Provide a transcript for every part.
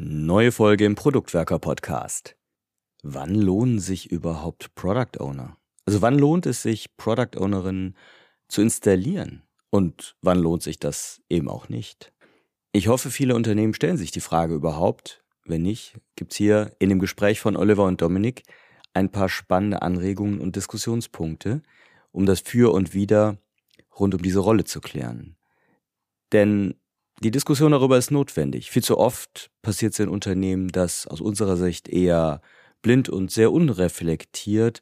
Neue Folge im Produktwerker Podcast. Wann lohnen sich überhaupt Product Owner? Also wann lohnt es sich, Product Ownerinnen zu installieren? Und wann lohnt sich das eben auch nicht? Ich hoffe, viele Unternehmen stellen sich die Frage überhaupt. Wenn nicht, gibt's hier in dem Gespräch von Oliver und Dominik ein paar spannende Anregungen und Diskussionspunkte, um das Für und Wider rund um diese Rolle zu klären. Denn die Diskussion darüber ist notwendig. Viel zu oft passiert es in Unternehmen, dass aus unserer Sicht eher blind und sehr unreflektiert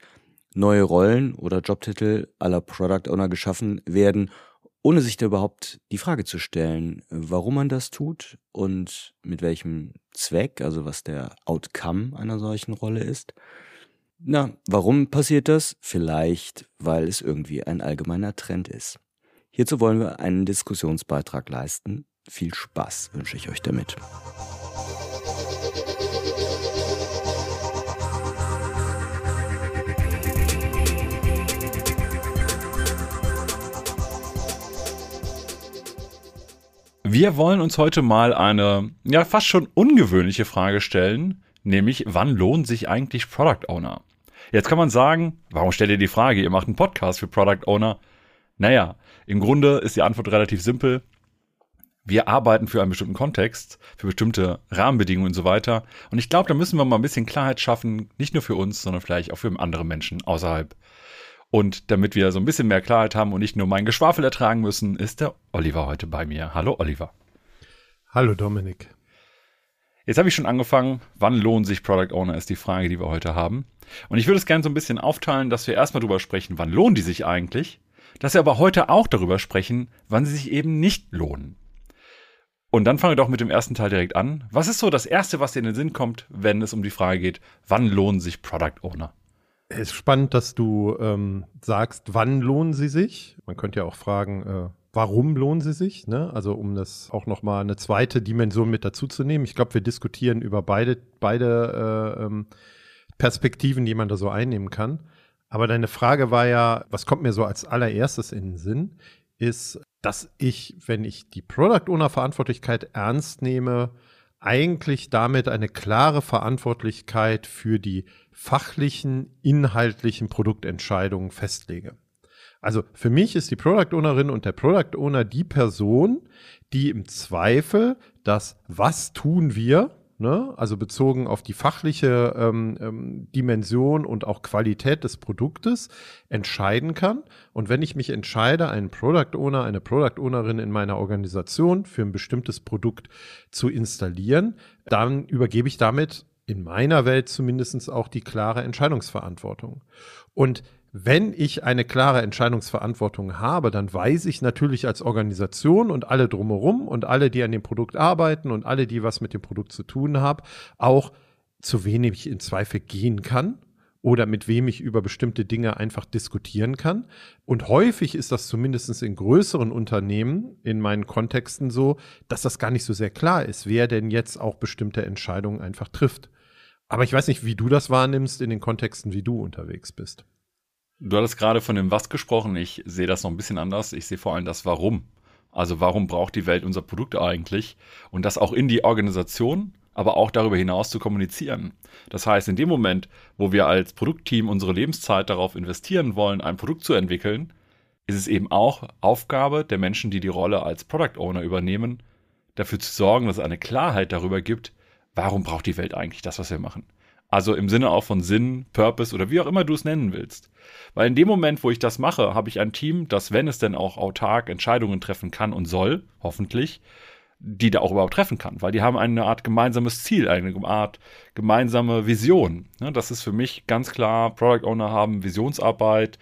neue Rollen oder Jobtitel aller Product Owner geschaffen werden, ohne sich da überhaupt die Frage zu stellen, warum man das tut und mit welchem Zweck, also was der Outcome einer solchen Rolle ist. Na, warum passiert das? Vielleicht, weil es irgendwie ein allgemeiner Trend ist. Hierzu wollen wir einen Diskussionsbeitrag leisten, viel Spaß wünsche ich euch damit. Wir wollen uns heute mal eine, ja, fast schon ungewöhnliche Frage stellen, nämlich, wann lohnt sich eigentlich Product Owner? Jetzt kann man sagen, warum stellt ihr die Frage? Ihr macht einen Podcast für Product Owner. Naja, im Grunde ist die Antwort relativ simpel wir arbeiten für einen bestimmten Kontext, für bestimmte Rahmenbedingungen und so weiter. Und ich glaube, da müssen wir mal ein bisschen Klarheit schaffen, nicht nur für uns, sondern vielleicht auch für andere Menschen außerhalb. Und damit wir so ein bisschen mehr Klarheit haben und nicht nur mein Geschwafel ertragen müssen, ist der Oliver heute bei mir. Hallo Oliver. Hallo Dominik. Jetzt habe ich schon angefangen, wann lohnt sich Product Owner, ist die Frage, die wir heute haben. Und ich würde es gerne so ein bisschen aufteilen, dass wir erstmal darüber sprechen, wann lohnen die sich eigentlich, dass wir aber heute auch darüber sprechen, wann sie sich eben nicht lohnen. Und dann fangen wir doch mit dem ersten Teil direkt an. Was ist so das Erste, was dir in den Sinn kommt, wenn es um die Frage geht, wann lohnen sich Product Owner? Es ist spannend, dass du ähm, sagst, wann lohnen sie sich? Man könnte ja auch fragen, äh, warum lohnen sie sich? Ne? Also um das auch noch mal eine zweite Dimension mit dazu zu nehmen. Ich glaube, wir diskutieren über beide, beide äh, ähm, Perspektiven, die man da so einnehmen kann. Aber deine Frage war ja, was kommt mir so als allererstes in den Sinn, ist, dass ich, wenn ich die Product Owner Verantwortlichkeit ernst nehme, eigentlich damit eine klare Verantwortlichkeit für die fachlichen, inhaltlichen Produktentscheidungen festlege. Also für mich ist die Product Ownerin und der Product Owner die Person, die im Zweifel das Was tun wir ne? also bezogen auf die fachliche ähm, ähm, Dimension und auch Qualität des Produktes, entscheiden kann. Und wenn ich mich entscheide, einen Product Owner, eine Product Ownerin in meiner Organisation für ein bestimmtes Produkt zu installieren, dann übergebe ich damit in meiner Welt zumindestens auch die klare Entscheidungsverantwortung. Und wenn ich eine klare Entscheidungsverantwortung habe, dann weiß ich natürlich als Organisation und alle drumherum und alle, die an dem Produkt arbeiten und alle, die was mit dem Produkt zu tun haben, auch zu wem ich in Zweifel gehen kann oder mit wem ich über bestimmte Dinge einfach diskutieren kann. Und häufig ist das zumindest in größeren Unternehmen in meinen Kontexten so, dass das gar nicht so sehr klar ist, wer denn jetzt auch bestimmte Entscheidungen einfach trifft. Aber ich weiß nicht, wie du das wahrnimmst in den Kontexten, wie du unterwegs bist. Du hattest gerade von dem Was gesprochen. Ich sehe das noch ein bisschen anders. Ich sehe vor allem das Warum. Also warum braucht die Welt unser Produkt eigentlich? Und das auch in die Organisation, aber auch darüber hinaus zu kommunizieren. Das heißt, in dem Moment, wo wir als Produktteam unsere Lebenszeit darauf investieren wollen, ein Produkt zu entwickeln, ist es eben auch Aufgabe der Menschen, die die Rolle als Product Owner übernehmen, dafür zu sorgen, dass es eine Klarheit darüber gibt, warum braucht die Welt eigentlich das, was wir machen. Also im Sinne auch von Sinn, Purpose oder wie auch immer du es nennen willst. Weil in dem Moment, wo ich das mache, habe ich ein Team, das, wenn es denn auch autark Entscheidungen treffen kann und soll, hoffentlich, die da auch überhaupt treffen kann, weil die haben eine Art gemeinsames Ziel, eine Art gemeinsame Vision. Das ist für mich ganz klar, Product Owner haben Visionsarbeit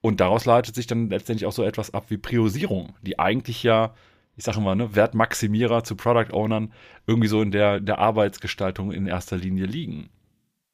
und daraus leitet sich dann letztendlich auch so etwas ab wie Priorisierung, die eigentlich ja, ich sage mal, ne, Wertmaximierer zu Product Ownern irgendwie so in der, der Arbeitsgestaltung in erster Linie liegen.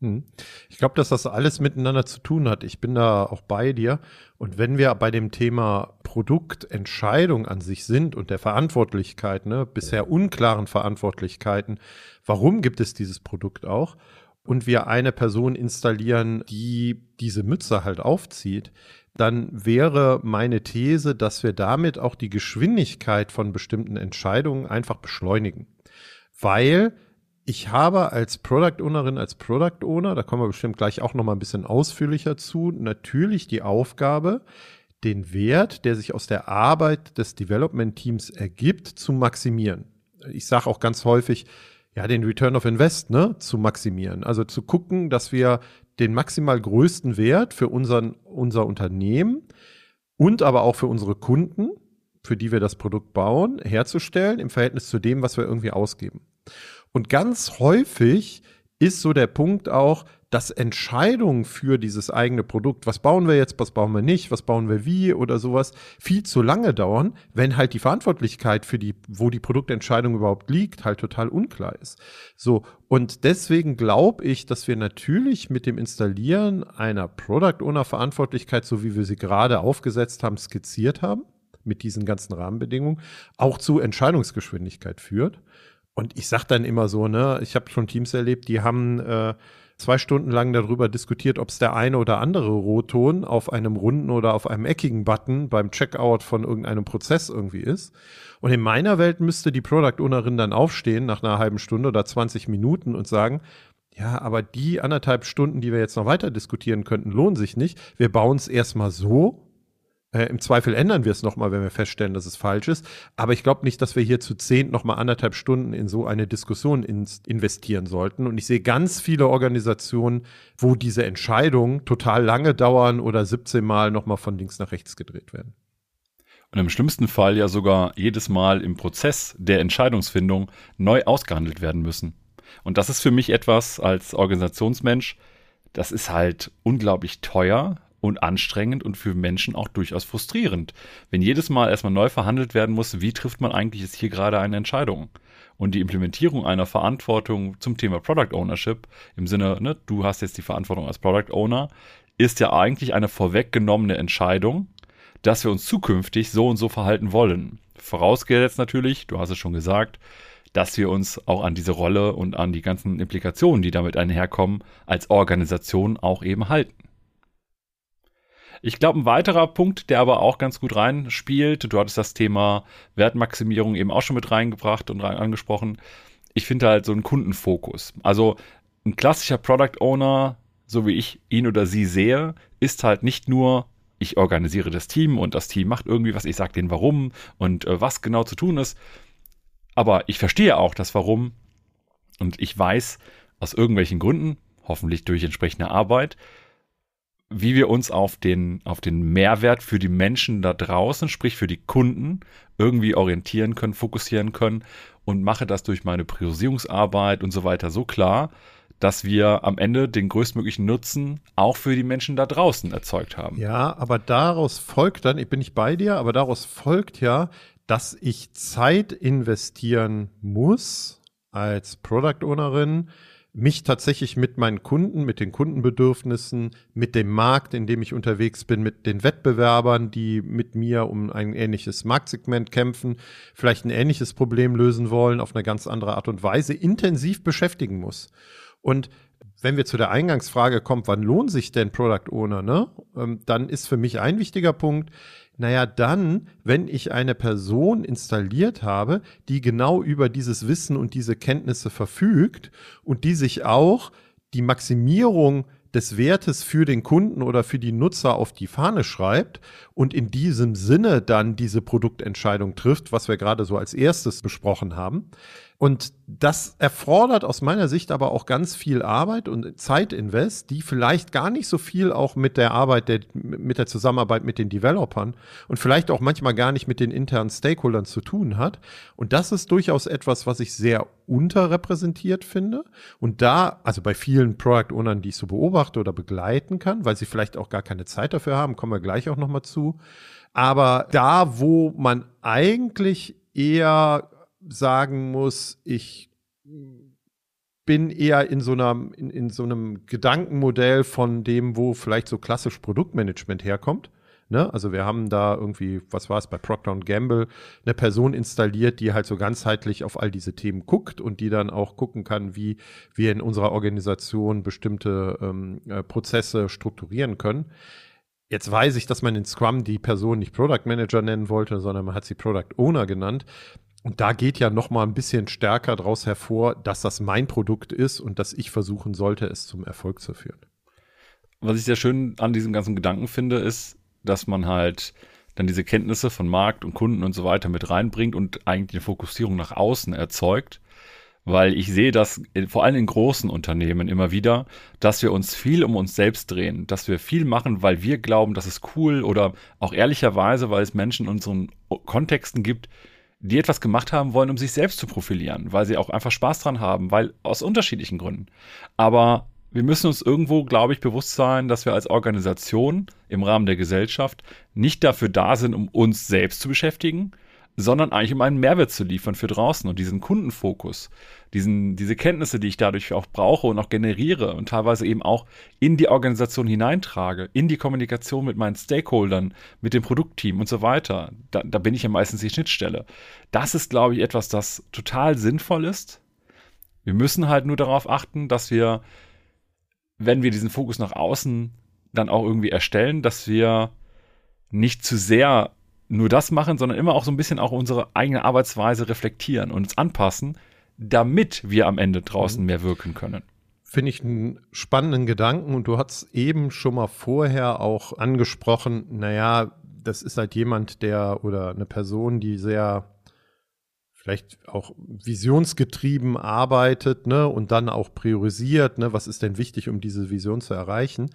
Hm. Ich glaube, dass das alles miteinander zu tun hat. Ich bin da auch bei dir. Und wenn wir bei dem Thema Produktentscheidung an sich sind und der Verantwortlichkeit, ne, bisher unklaren Verantwortlichkeiten, warum gibt es dieses Produkt auch? Und wir eine Person installieren, die diese Mütze halt aufzieht, dann wäre meine These, dass wir damit auch die Geschwindigkeit von bestimmten Entscheidungen einfach beschleunigen. Weil ich habe als Product Ownerin, als Product Owner, da kommen wir bestimmt gleich auch noch mal ein bisschen ausführlicher zu, natürlich die Aufgabe, den Wert, der sich aus der Arbeit des Development Teams ergibt, zu maximieren. Ich sage auch ganz häufig, ja, den Return of Invest, ne, zu maximieren. Also zu gucken, dass wir den maximal größten Wert für unseren, unser Unternehmen und aber auch für unsere Kunden, für die wir das Produkt bauen, herzustellen im Verhältnis zu dem, was wir irgendwie ausgeben. Und ganz häufig ist so der Punkt auch, dass Entscheidungen für dieses eigene Produkt, was bauen wir jetzt, was bauen wir nicht, was bauen wir wie oder sowas, viel zu lange dauern, wenn halt die Verantwortlichkeit für die, wo die Produktentscheidung überhaupt liegt, halt total unklar ist. So. Und deswegen glaube ich, dass wir natürlich mit dem Installieren einer Product Owner Verantwortlichkeit, so wie wir sie gerade aufgesetzt haben, skizziert haben, mit diesen ganzen Rahmenbedingungen, auch zu Entscheidungsgeschwindigkeit führt. Und ich sage dann immer so, ne, ich habe schon Teams erlebt, die haben äh, zwei Stunden lang darüber diskutiert, ob es der eine oder andere Rotton auf einem runden oder auf einem eckigen Button beim Checkout von irgendeinem Prozess irgendwie ist. Und in meiner Welt müsste die Product Ownerin dann aufstehen nach einer halben Stunde oder 20 Minuten und sagen, ja, aber die anderthalb Stunden, die wir jetzt noch weiter diskutieren könnten, lohnen sich nicht. Wir bauen es erstmal so äh, Im Zweifel ändern wir es nochmal, wenn wir feststellen, dass es falsch ist. Aber ich glaube nicht, dass wir hier zu zehn nochmal anderthalb Stunden in so eine Diskussion ins, investieren sollten. Und ich sehe ganz viele Organisationen, wo diese Entscheidungen total lange dauern oder 17 Mal nochmal von links nach rechts gedreht werden. Und im schlimmsten Fall ja sogar jedes Mal im Prozess der Entscheidungsfindung neu ausgehandelt werden müssen. Und das ist für mich etwas als Organisationsmensch, das ist halt unglaublich teuer, und anstrengend und für Menschen auch durchaus frustrierend. Wenn jedes Mal erstmal neu verhandelt werden muss, wie trifft man eigentlich jetzt hier gerade eine Entscheidung? Und die Implementierung einer Verantwortung zum Thema Product Ownership im Sinne, ne, du hast jetzt die Verantwortung als Product Owner, ist ja eigentlich eine vorweggenommene Entscheidung, dass wir uns zukünftig so und so verhalten wollen. Vorausgesetzt natürlich, du hast es schon gesagt, dass wir uns auch an diese Rolle und an die ganzen Implikationen, die damit einherkommen, als Organisation auch eben halten. Ich glaube, ein weiterer Punkt, der aber auch ganz gut reinspielt, du hattest das Thema Wertmaximierung eben auch schon mit reingebracht und rein angesprochen. Ich finde halt so einen Kundenfokus. Also ein klassischer Product Owner, so wie ich ihn oder sie sehe, ist halt nicht nur ich organisiere das Team und das Team macht irgendwie was, ich sage denen warum und äh, was genau zu tun ist. Aber ich verstehe auch das Warum und ich weiß aus irgendwelchen Gründen, hoffentlich durch entsprechende Arbeit, wie wir uns auf den, auf den Mehrwert für die Menschen da draußen, sprich für die Kunden, irgendwie orientieren können, fokussieren können und mache das durch meine Priorisierungsarbeit und so weiter so klar, dass wir am Ende den größtmöglichen Nutzen auch für die Menschen da draußen erzeugt haben. Ja, aber daraus folgt dann, ich bin nicht bei dir, aber daraus folgt ja, dass ich Zeit investieren muss als Product Ownerin, mich tatsächlich mit meinen Kunden, mit den Kundenbedürfnissen, mit dem Markt, in dem ich unterwegs bin, mit den Wettbewerbern, die mit mir um ein ähnliches Marktsegment kämpfen, vielleicht ein ähnliches Problem lösen wollen, auf eine ganz andere Art und Weise intensiv beschäftigen muss. Und wenn wir zu der Eingangsfrage kommen, wann lohnt sich denn Product Owner, ne? Ähm, dann ist für mich ein wichtiger Punkt, naja, dann, wenn ich eine Person installiert habe, die genau über dieses Wissen und diese Kenntnisse verfügt und die sich auch die Maximierung des Wertes für den Kunden oder für die Nutzer auf die Fahne schreibt und in diesem Sinne dann diese Produktentscheidung trifft, was wir gerade so als erstes besprochen haben, und das erfordert aus meiner Sicht aber auch ganz viel Arbeit und Zeitinvest, die vielleicht gar nicht so viel auch mit der Arbeit, der, mit der Zusammenarbeit mit den Developern und vielleicht auch manchmal gar nicht mit den internen Stakeholdern zu tun hat. Und das ist durchaus etwas, was ich sehr unterrepräsentiert finde. Und da, also bei vielen Product Ownern, die ich so beobachte oder begleiten kann, weil sie vielleicht auch gar keine Zeit dafür haben, kommen wir gleich auch nochmal zu. Aber da, wo man eigentlich eher sagen muss, ich bin eher in so einer, in, in so einem Gedankenmodell von dem, wo vielleicht so klassisch Produktmanagement herkommt. Ne? Also wir haben da irgendwie, was war es bei Procter Gamble, eine Person installiert, die halt so ganzheitlich auf all diese Themen guckt und die dann auch gucken kann, wie wir in unserer Organisation bestimmte ähm, äh, Prozesse strukturieren können. Jetzt weiß ich, dass man in Scrum die Person nicht Product Manager nennen wollte, sondern man hat sie Product Owner genannt. Und da geht ja noch mal ein bisschen stärker daraus hervor, dass das mein Produkt ist und dass ich versuchen sollte, es zum Erfolg zu führen. Was ich sehr schön an diesem ganzen Gedanken finde, ist, dass man halt dann diese Kenntnisse von Markt und Kunden und so weiter mit reinbringt und eigentlich eine Fokussierung nach außen erzeugt. Weil ich sehe das vor allem in großen Unternehmen immer wieder, dass wir uns viel um uns selbst drehen, dass wir viel machen, weil wir glauben, das ist cool oder auch ehrlicherweise, weil es Menschen in unseren Kontexten gibt, die etwas gemacht haben wollen, um sich selbst zu profilieren, weil sie auch einfach Spaß dran haben, weil aus unterschiedlichen Gründen. Aber wir müssen uns irgendwo, glaube ich, bewusst sein, dass wir als Organisation im Rahmen der Gesellschaft nicht dafür da sind, um uns selbst zu beschäftigen, sondern eigentlich um einen Mehrwert zu liefern für draußen und diesen Kundenfokus, diesen, diese Kenntnisse, die ich dadurch auch brauche und auch generiere und teilweise eben auch in die Organisation hineintrage, in die Kommunikation mit meinen Stakeholdern, mit dem Produktteam und so weiter. Da, da bin ich ja meistens die Schnittstelle. Das ist, glaube ich, etwas, das total sinnvoll ist. Wir müssen halt nur darauf achten, dass wir wenn wir diesen Fokus nach außen dann auch irgendwie erstellen, dass wir nicht zu sehr nur das machen, sondern immer auch so ein bisschen auch unsere eigene Arbeitsweise reflektieren und uns anpassen, damit wir am Ende draußen mhm. mehr wirken können. Finde ich einen spannenden Gedanken und du hast eben schon mal vorher auch angesprochen, naja, das ist halt jemand, der oder eine Person, die sehr vielleicht auch visionsgetrieben arbeitet, ne, und dann auch priorisiert, ne, was ist denn wichtig, um diese Vision zu erreichen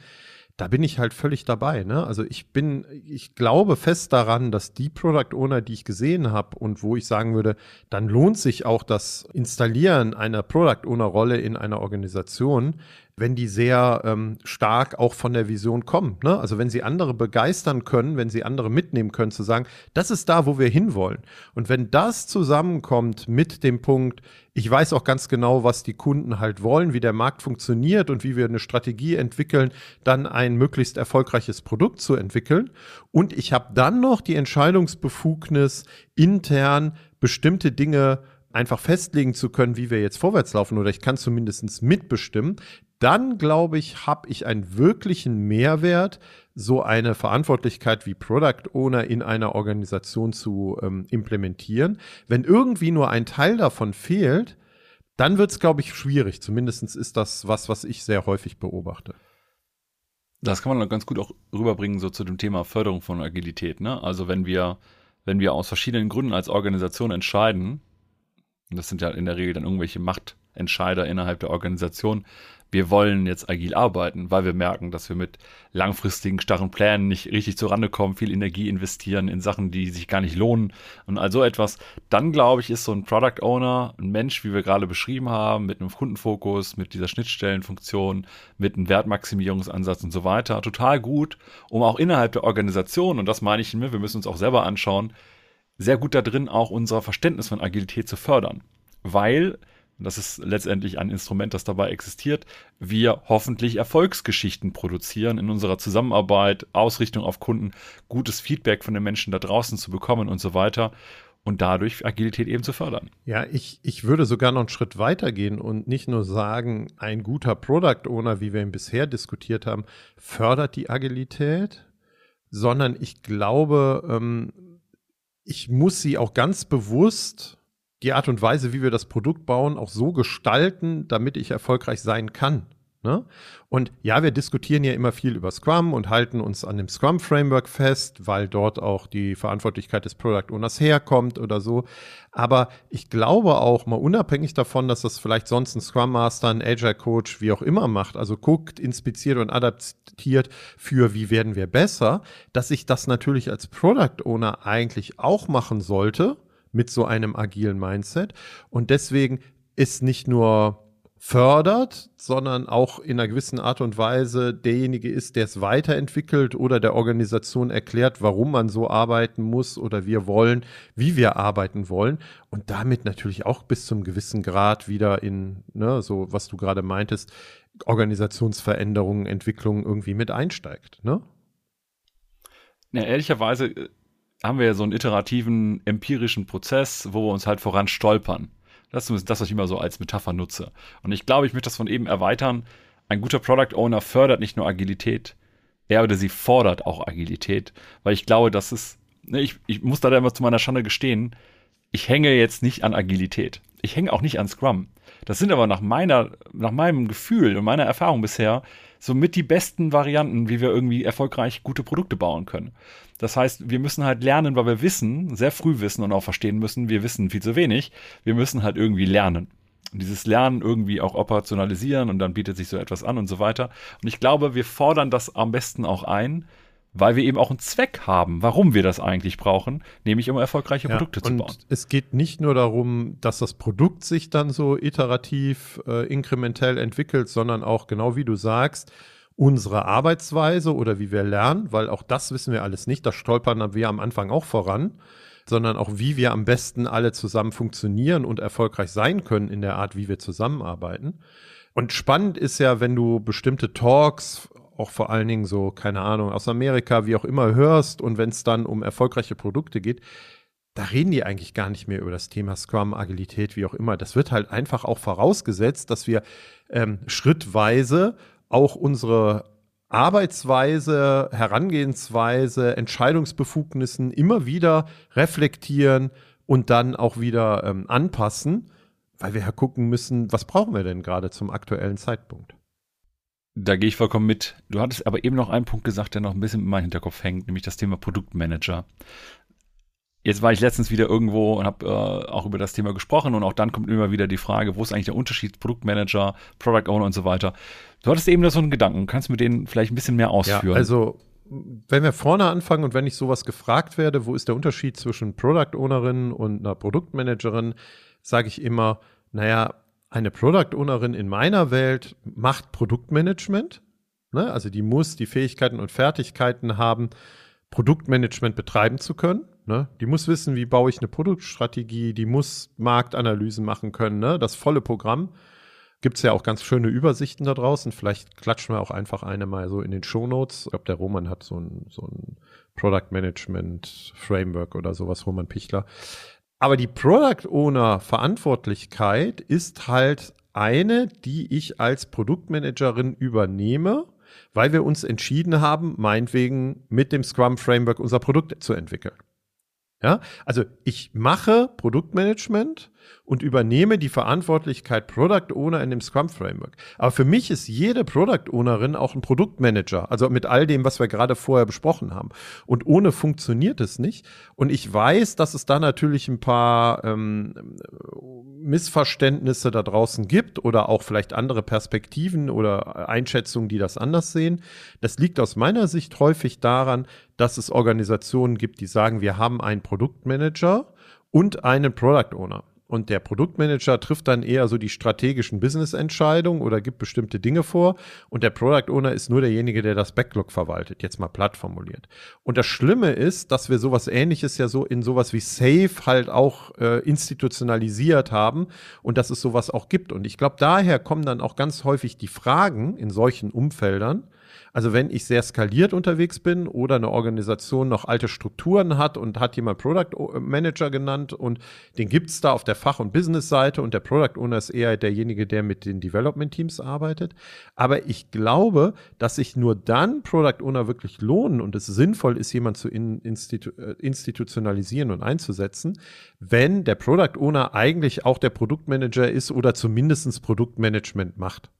da bin ich halt völlig dabei. Ne? Also ich bin, ich glaube fest daran, dass die Product Owner, die ich gesehen habe und wo ich sagen würde, dann lohnt sich auch das Installieren einer Product Owner Rolle in einer Organisation, wenn die sehr ähm, stark auch von der Vision kommen. Ne? Also wenn sie andere begeistern können, wenn sie andere mitnehmen können, zu sagen, das ist da, wo wir hinwollen. Und wenn das zusammenkommt mit dem Punkt, ich weiß auch ganz genau, was die Kunden halt wollen, wie der Markt funktioniert und wie wir eine Strategie entwickeln, dann ein möglichst erfolgreiches Produkt zu entwickeln. Und ich habe dann noch die Entscheidungsbefugnis, intern bestimmte Dinge einfach festlegen zu können, wie wir jetzt vorwärts laufen oder ich kann zumindest mitbestimmen, dann glaube ich, habe ich einen wirklichen Mehrwert, so eine Verantwortlichkeit wie Product Owner in einer Organisation zu ähm, implementieren. Wenn irgendwie nur ein Teil davon fehlt, dann wird es, glaube ich, schwierig. Zumindest ist das was, was ich sehr häufig beobachte. Das kann man ganz gut auch rüberbringen, so zu dem Thema Förderung von Agilität. Ne? Also wenn wir, wenn wir aus verschiedenen Gründen als Organisation entscheiden, und das sind ja in der Regel dann irgendwelche Machtentscheider innerhalb der Organisation, wir wollen jetzt agil arbeiten, weil wir merken, dass wir mit langfristigen, starren Plänen nicht richtig zurande kommen, viel Energie investieren in Sachen, die sich gar nicht lohnen und all so etwas. Dann glaube ich, ist so ein Product Owner ein Mensch, wie wir gerade beschrieben haben, mit einem Kundenfokus, mit dieser Schnittstellenfunktion, mit einem Wertmaximierungsansatz und so weiter, total gut, um auch innerhalb der Organisation, und das meine ich, wir müssen uns auch selber anschauen, sehr gut da drin auch unser Verständnis von Agilität zu fördern. Weil das ist letztendlich ein Instrument, das dabei existiert, wir hoffentlich Erfolgsgeschichten produzieren in unserer Zusammenarbeit, Ausrichtung auf Kunden, gutes Feedback von den Menschen da draußen zu bekommen und so weiter und dadurch Agilität eben zu fördern. Ja, ich, ich würde sogar noch einen Schritt weiter gehen und nicht nur sagen, ein guter Product Owner, wie wir ihn bisher diskutiert haben, fördert die Agilität, sondern ich glaube, ähm, ich muss sie auch ganz bewusst die Art und Weise, wie wir das Produkt bauen, auch so gestalten, damit ich erfolgreich sein kann. Ne? Und ja, wir diskutieren ja immer viel über Scrum und halten uns an dem Scrum-Framework fest, weil dort auch die Verantwortlichkeit des Product Owners herkommt oder so. Aber ich glaube auch mal unabhängig davon, dass das vielleicht sonst ein Scrum Master, ein Agile Coach, wie auch immer macht, also guckt, inspiziert und adaptiert für wie werden wir besser, dass ich das natürlich als Product Owner eigentlich auch machen sollte mit so einem agilen Mindset. Und deswegen ist nicht nur fördert, sondern auch in einer gewissen Art und Weise derjenige ist, der es weiterentwickelt oder der Organisation erklärt, warum man so arbeiten muss oder wir wollen, wie wir arbeiten wollen und damit natürlich auch bis zum gewissen Grad wieder in, ne, so was du gerade meintest, Organisationsveränderungen, Entwicklungen irgendwie mit einsteigt, ne? Ja, ehrlicherweise äh, haben wir ja so einen iterativen, empirischen Prozess, wo wir uns halt voran stolpern. Das ist das, was ich immer so als Metapher nutze. Und ich glaube, ich möchte das von eben erweitern. Ein guter Product Owner fördert nicht nur Agilität, er oder sie fordert auch Agilität, weil ich glaube, das ist, ne, ich, ich muss da immer zu meiner Schande gestehen, ich hänge jetzt nicht an Agilität. Ich hänge auch nicht an Scrum. Das sind aber nach meiner, nach meinem Gefühl und meiner Erfahrung bisher somit die besten Varianten, wie wir irgendwie erfolgreich gute Produkte bauen können. Das heißt, wir müssen halt lernen, weil wir wissen, sehr früh wissen und auch verstehen müssen, wir wissen viel zu wenig. Wir müssen halt irgendwie lernen. Und dieses Lernen irgendwie auch operationalisieren und dann bietet sich so etwas an und so weiter. Und ich glaube, wir fordern das am besten auch ein, weil wir eben auch einen Zweck haben, warum wir das eigentlich brauchen, nämlich um erfolgreiche ja, Produkte zu und bauen. Es geht nicht nur darum, dass das Produkt sich dann so iterativ, äh, inkrementell entwickelt, sondern auch genau wie du sagst, unsere Arbeitsweise oder wie wir lernen, weil auch das wissen wir alles nicht, das stolpern wir am Anfang auch voran, sondern auch wie wir am besten alle zusammen funktionieren und erfolgreich sein können in der Art, wie wir zusammenarbeiten. Und spannend ist ja, wenn du bestimmte Talks auch vor allen Dingen so, keine Ahnung, aus Amerika, wie auch immer hörst und wenn es dann um erfolgreiche Produkte geht, da reden die eigentlich gar nicht mehr über das Thema Scrum, Agilität, wie auch immer. Das wird halt einfach auch vorausgesetzt, dass wir ähm, schrittweise auch unsere Arbeitsweise, Herangehensweise, Entscheidungsbefugnissen immer wieder reflektieren und dann auch wieder ähm, anpassen, weil wir ja gucken müssen, was brauchen wir denn gerade zum aktuellen Zeitpunkt. Da gehe ich vollkommen mit. Du hattest aber eben noch einen Punkt gesagt, der noch ein bisschen in meinem Hinterkopf hängt, nämlich das Thema Produktmanager. Jetzt war ich letztens wieder irgendwo und habe äh, auch über das Thema gesprochen und auch dann kommt immer wieder die Frage, wo ist eigentlich der Unterschied Produktmanager, Product Owner und so weiter. Du hattest eben da so einen Gedanken, kannst du mit denen vielleicht ein bisschen mehr ausführen? Ja, also wenn wir vorne anfangen und wenn ich sowas gefragt werde, wo ist der Unterschied zwischen Product Ownerin und einer Produktmanagerin, sage ich immer, naja, eine Product Ownerin in meiner Welt macht Produktmanagement. Ne? Also die muss die Fähigkeiten und Fertigkeiten haben, Produktmanagement betreiben zu können. Ne? Die muss wissen, wie baue ich eine Produktstrategie, die muss Marktanalysen machen können, ne? das volle Programm. Gibt es ja auch ganz schöne Übersichten da draußen. Vielleicht klatschen wir auch einfach eine mal so in den Shownotes. Ich glaube, der Roman hat so ein, so ein Product Management Framework oder sowas, Roman Pichler. Aber die Product Owner Verantwortlichkeit ist halt eine, die ich als Produktmanagerin übernehme, weil wir uns entschieden haben, meinetwegen mit dem Scrum Framework unser Produkt zu entwickeln. Ja, also ich mache Produktmanagement und übernehme die Verantwortlichkeit Product Owner in dem Scrum Framework. Aber für mich ist jede Product Ownerin auch ein Produktmanager, also mit all dem, was wir gerade vorher besprochen haben. Und ohne funktioniert es nicht. Und ich weiß, dass es da natürlich ein paar ähm, Missverständnisse da draußen gibt oder auch vielleicht andere Perspektiven oder Einschätzungen, die das anders sehen. Das liegt aus meiner Sicht häufig daran, dass es Organisationen gibt, die sagen, wir haben einen Produktmanager und einen Product Owner. Und der Produktmanager trifft dann eher so die strategischen Business-Entscheidungen oder gibt bestimmte Dinge vor. Und der Product Owner ist nur derjenige, der das Backlog verwaltet, jetzt mal platt formuliert. Und das Schlimme ist, dass wir sowas ähnliches ja so in sowas wie Safe halt auch äh, institutionalisiert haben und dass es sowas auch gibt. Und ich glaube, daher kommen dann auch ganz häufig die Fragen in solchen Umfeldern, also wenn ich sehr skaliert unterwegs bin oder eine Organisation noch alte Strukturen hat und hat jemand Product Manager genannt und den gibt es da auf der Fach- und Business-Seite und der Product Owner ist eher derjenige, der mit den Development-Teams arbeitet. Aber ich glaube, dass sich nur dann Product Owner wirklich lohnen und es sinnvoll ist, jemand zu in, institu äh, institutionalisieren und einzusetzen, wenn der Product Owner eigentlich auch der Produktmanager ist oder zumindest Produktmanagement macht.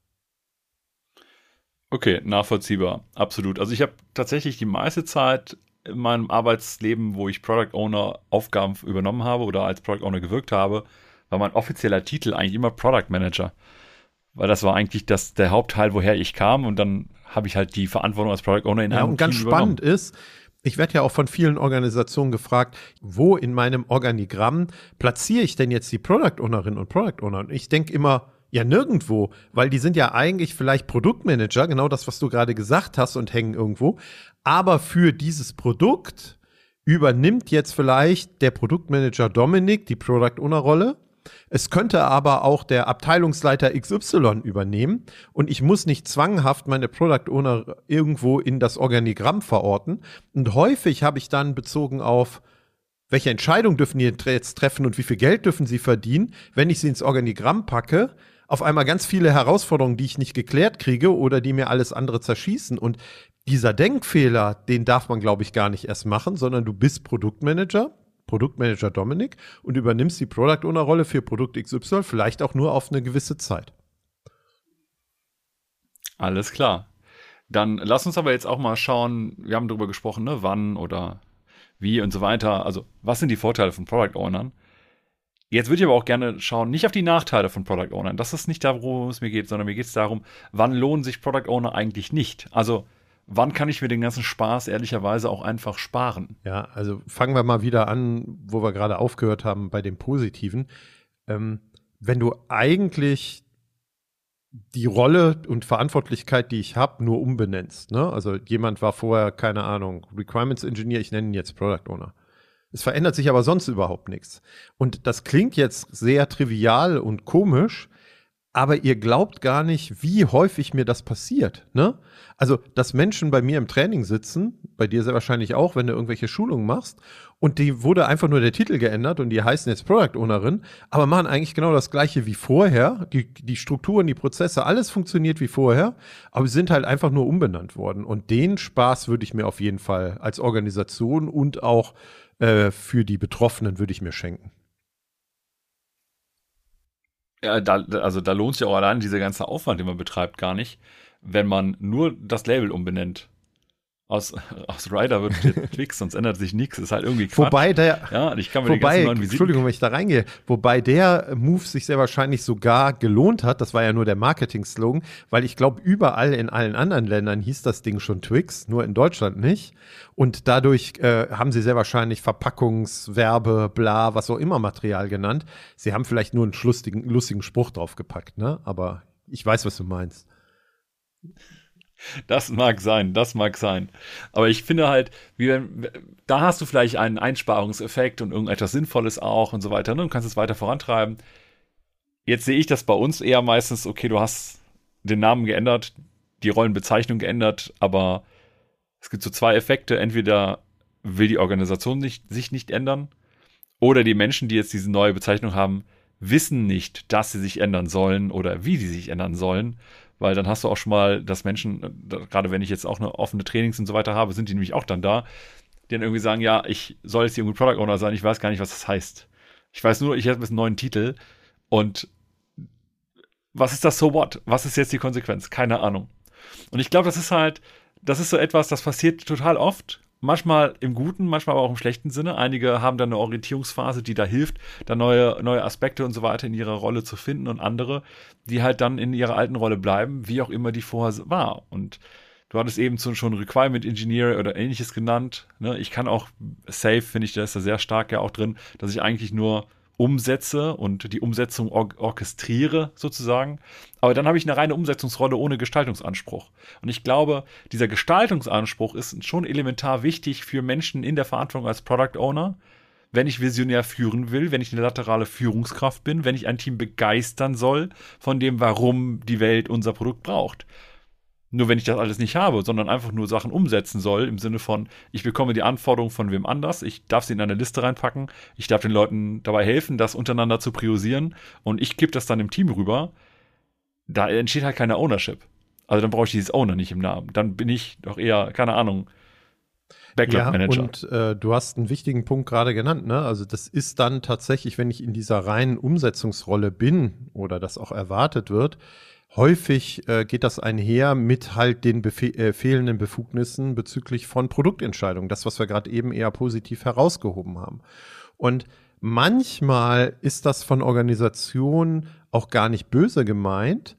Okay, nachvollziehbar, absolut. Also ich habe tatsächlich die meiste Zeit in meinem Arbeitsleben, wo ich Product Owner Aufgaben übernommen habe oder als Product Owner gewirkt habe, war mein offizieller Titel eigentlich immer Product Manager. Weil das war eigentlich das, der Hauptteil, woher ich kam und dann habe ich halt die Verantwortung als Product Owner in einem ja, und ganz Team spannend übernommen. ist, ich werde ja auch von vielen Organisationen gefragt, wo in meinem Organigramm platziere ich denn jetzt die Product Ownerin und Product Owner? Und ich denke immer, ja, nirgendwo, weil die sind ja eigentlich vielleicht Produktmanager, genau das, was du gerade gesagt hast, und hängen irgendwo. Aber für dieses Produkt übernimmt jetzt vielleicht der Produktmanager Dominik die Product Owner Rolle. Es könnte aber auch der Abteilungsleiter XY übernehmen und ich muss nicht zwanghaft meine Product Owner irgendwo in das Organigramm verorten. Und häufig habe ich dann bezogen auf welche Entscheidung dürfen die jetzt treffen und wie viel Geld dürfen sie verdienen, wenn ich sie ins Organigramm packe, auf einmal ganz viele Herausforderungen, die ich nicht geklärt kriege oder die mir alles andere zerschießen. Und dieser Denkfehler, den darf man, glaube ich, gar nicht erst machen, sondern du bist Produktmanager Produktmanager Dominik und übernimmst die Product Owner Rolle für Produkt XY, vielleicht auch nur auf eine gewisse Zeit. Alles klar. Dann lass uns aber jetzt auch mal schauen, wir haben darüber gesprochen, ne, wann oder wie und so weiter. Also, was sind die Vorteile von Product Ownern? Jetzt würde ich aber auch gerne schauen, nicht auf die Nachteile von Product Ownern. Das ist nicht da, worum es mir geht, sondern mir geht es darum, wann lohnen sich Product Owner eigentlich nicht? Also, wann kann ich mir den ganzen Spaß ehrlicherweise auch einfach sparen? Ja, also fangen wir mal wieder an, wo wir gerade aufgehört haben bei dem Positiven. Ähm, wenn du eigentlich die Rolle und Verantwortlichkeit, die ich habe, nur umbenennst. Ne? Also jemand war vorher, keine Ahnung, Requirements Engineer, ich nenne ihn jetzt Product Owner. Es verändert sich aber sonst überhaupt nichts. Und das klingt jetzt sehr trivial und komisch, aber ihr glaubt gar nicht, wie häufig mir das passiert. Ne? Also, dass Menschen bei mir im Training sitzen, bei dir sehr wahrscheinlich auch, wenn du irgendwelche Schulungen machst, und die wurde einfach nur der Titel geändert und die heißen jetzt Product Ownerin, aber machen eigentlich genau das gleiche wie vorher. Die, die Strukturen, die Prozesse, alles funktioniert wie vorher, aber sind halt einfach nur umbenannt worden. Und den Spaß würde ich mir auf jeden Fall als Organisation und auch äh, für die Betroffenen würde ich mir schenken. Ja, da, also da lohnt sich auch allein dieser ganze Aufwand, den man betreibt, gar nicht, wenn man nur das Label umbenennt. Aus, aus Rider wird Twix, sonst ändert sich nichts. Ist halt irgendwie Quatsch. Wobei der, ja, ich kann mir wobei, die Entschuldigung, wenn ich da reingehe, wobei der Move sich sehr wahrscheinlich sogar gelohnt hat. Das war ja nur der Marketing-Slogan, weil ich glaube, überall in allen anderen Ländern hieß das Ding schon Twix, nur in Deutschland nicht. Und dadurch äh, haben sie sehr wahrscheinlich Verpackungswerbe, bla, was auch immer Material genannt. Sie haben vielleicht nur einen lustigen, lustigen Spruch draufgepackt, ne? Aber ich weiß, was du meinst. Das mag sein, das mag sein. Aber ich finde halt, wie, da hast du vielleicht einen Einsparungseffekt und irgendetwas Sinnvolles auch und so weiter ne, und kannst es weiter vorantreiben. Jetzt sehe ich das bei uns eher meistens, okay, du hast den Namen geändert, die Rollenbezeichnung geändert, aber es gibt so zwei Effekte. Entweder will die Organisation nicht, sich nicht ändern oder die Menschen, die jetzt diese neue Bezeichnung haben, wissen nicht, dass sie sich ändern sollen oder wie sie sich ändern sollen weil dann hast du auch schon mal, dass Menschen, äh, gerade wenn ich jetzt auch eine offene Trainings und so weiter habe, sind die nämlich auch dann da, die dann irgendwie sagen, ja, ich soll jetzt irgendwie Product Owner sein, ich weiß gar nicht, was das heißt. Ich weiß nur, ich habe einen neuen Titel und was ist das so what? Was ist jetzt die Konsequenz? Keine Ahnung. Und ich glaube, das ist halt, das ist so etwas, das passiert total oft manchmal im guten, manchmal aber auch im schlechten Sinne. Einige haben dann eine Orientierungsphase, die da hilft, da neue, neue Aspekte und so weiter in ihrer Rolle zu finden und andere, die halt dann in ihrer alten Rolle bleiben, wie auch immer die vorher war. Und du hattest eben schon Requirement Engineer oder ähnliches genannt. Ne? Ich kann auch Safe, finde ich, da ist da sehr stark ja auch drin, dass ich eigentlich nur umsetze und die Umsetzung or orchestriere sozusagen. Aber dann habe ich eine reine Umsetzungsrolle ohne Gestaltungsanspruch. Und ich glaube, dieser Gestaltungsanspruch ist schon elementar wichtig für Menschen in der Verantwortung als Product Owner, wenn ich visionär führen will, wenn ich eine laterale Führungskraft bin, wenn ich ein Team begeistern soll von dem, warum die Welt unser Produkt braucht. Nur wenn ich das alles nicht habe, sondern einfach nur Sachen umsetzen soll, im Sinne von, ich bekomme die Anforderungen von wem anders, ich darf sie in eine Liste reinpacken, ich darf den Leuten dabei helfen, das untereinander zu priorisieren und ich gebe das dann im Team rüber, da entsteht halt keine Ownership. Also dann brauche ich dieses Owner nicht im Namen. Dann bin ich doch eher, keine Ahnung, Backlog Manager. Ja, und äh, du hast einen wichtigen Punkt gerade genannt, ne? Also das ist dann tatsächlich, wenn ich in dieser reinen Umsetzungsrolle bin oder das auch erwartet wird, Häufig äh, geht das einher mit halt den Befe äh, fehlenden Befugnissen bezüglich von Produktentscheidungen. Das, was wir gerade eben eher positiv herausgehoben haben. Und manchmal ist das von Organisationen auch gar nicht böse gemeint,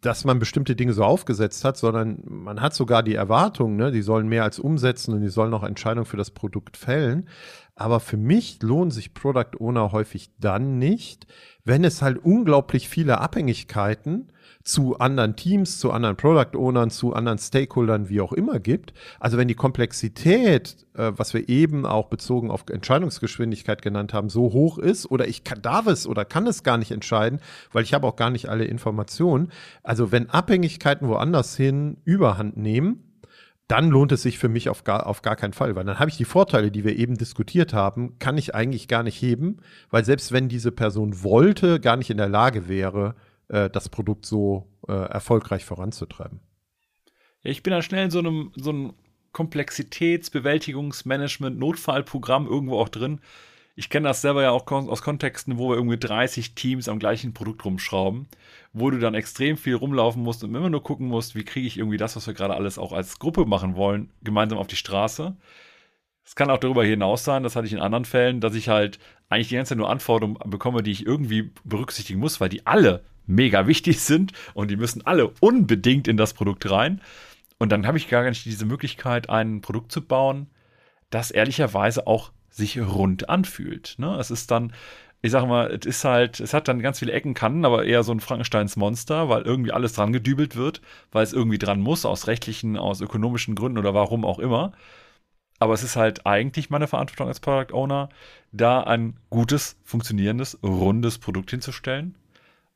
dass man bestimmte Dinge so aufgesetzt hat, sondern man hat sogar die Erwartung, ne, die sollen mehr als umsetzen und die sollen auch Entscheidungen für das Produkt fällen. Aber für mich lohnen sich Product Owner häufig dann nicht, wenn es halt unglaublich viele Abhängigkeiten zu anderen Teams, zu anderen Product Ownern, zu anderen Stakeholdern, wie auch immer gibt. Also wenn die Komplexität, äh, was wir eben auch bezogen auf Entscheidungsgeschwindigkeit genannt haben, so hoch ist oder ich kann, darf es oder kann es gar nicht entscheiden, weil ich habe auch gar nicht alle Informationen. Also wenn Abhängigkeiten woanders hin überhand nehmen, dann lohnt es sich für mich auf gar, auf gar keinen Fall, weil dann habe ich die Vorteile, die wir eben diskutiert haben, kann ich eigentlich gar nicht heben, weil selbst wenn diese Person wollte, gar nicht in der Lage wäre, äh, das Produkt so äh, erfolgreich voranzutreiben. Ja, ich bin da schnell in so einem, so einem Komplexitätsbewältigungsmanagement, Notfallprogramm irgendwo auch drin. Ich kenne das selber ja auch aus Kontexten, wo wir irgendwie 30 Teams am gleichen Produkt rumschrauben, wo du dann extrem viel rumlaufen musst und immer nur gucken musst, wie kriege ich irgendwie das, was wir gerade alles auch als Gruppe machen wollen, gemeinsam auf die Straße. Es kann auch darüber hinaus sein, das hatte ich in anderen Fällen, dass ich halt eigentlich die ganze Zeit nur Anforderungen bekomme, die ich irgendwie berücksichtigen muss, weil die alle mega wichtig sind und die müssen alle unbedingt in das Produkt rein. Und dann habe ich gar nicht diese Möglichkeit, ein Produkt zu bauen, das ehrlicherweise auch sich rund anfühlt. Ne? Es ist dann, ich sag mal, es ist halt, es hat dann ganz viele Ecken, Kanten, aber eher so ein Frankensteins Monster, weil irgendwie alles dran gedübelt wird, weil es irgendwie dran muss, aus rechtlichen, aus ökonomischen Gründen oder warum auch immer. Aber es ist halt eigentlich meine Verantwortung als Product Owner, da ein gutes, funktionierendes, rundes Produkt hinzustellen,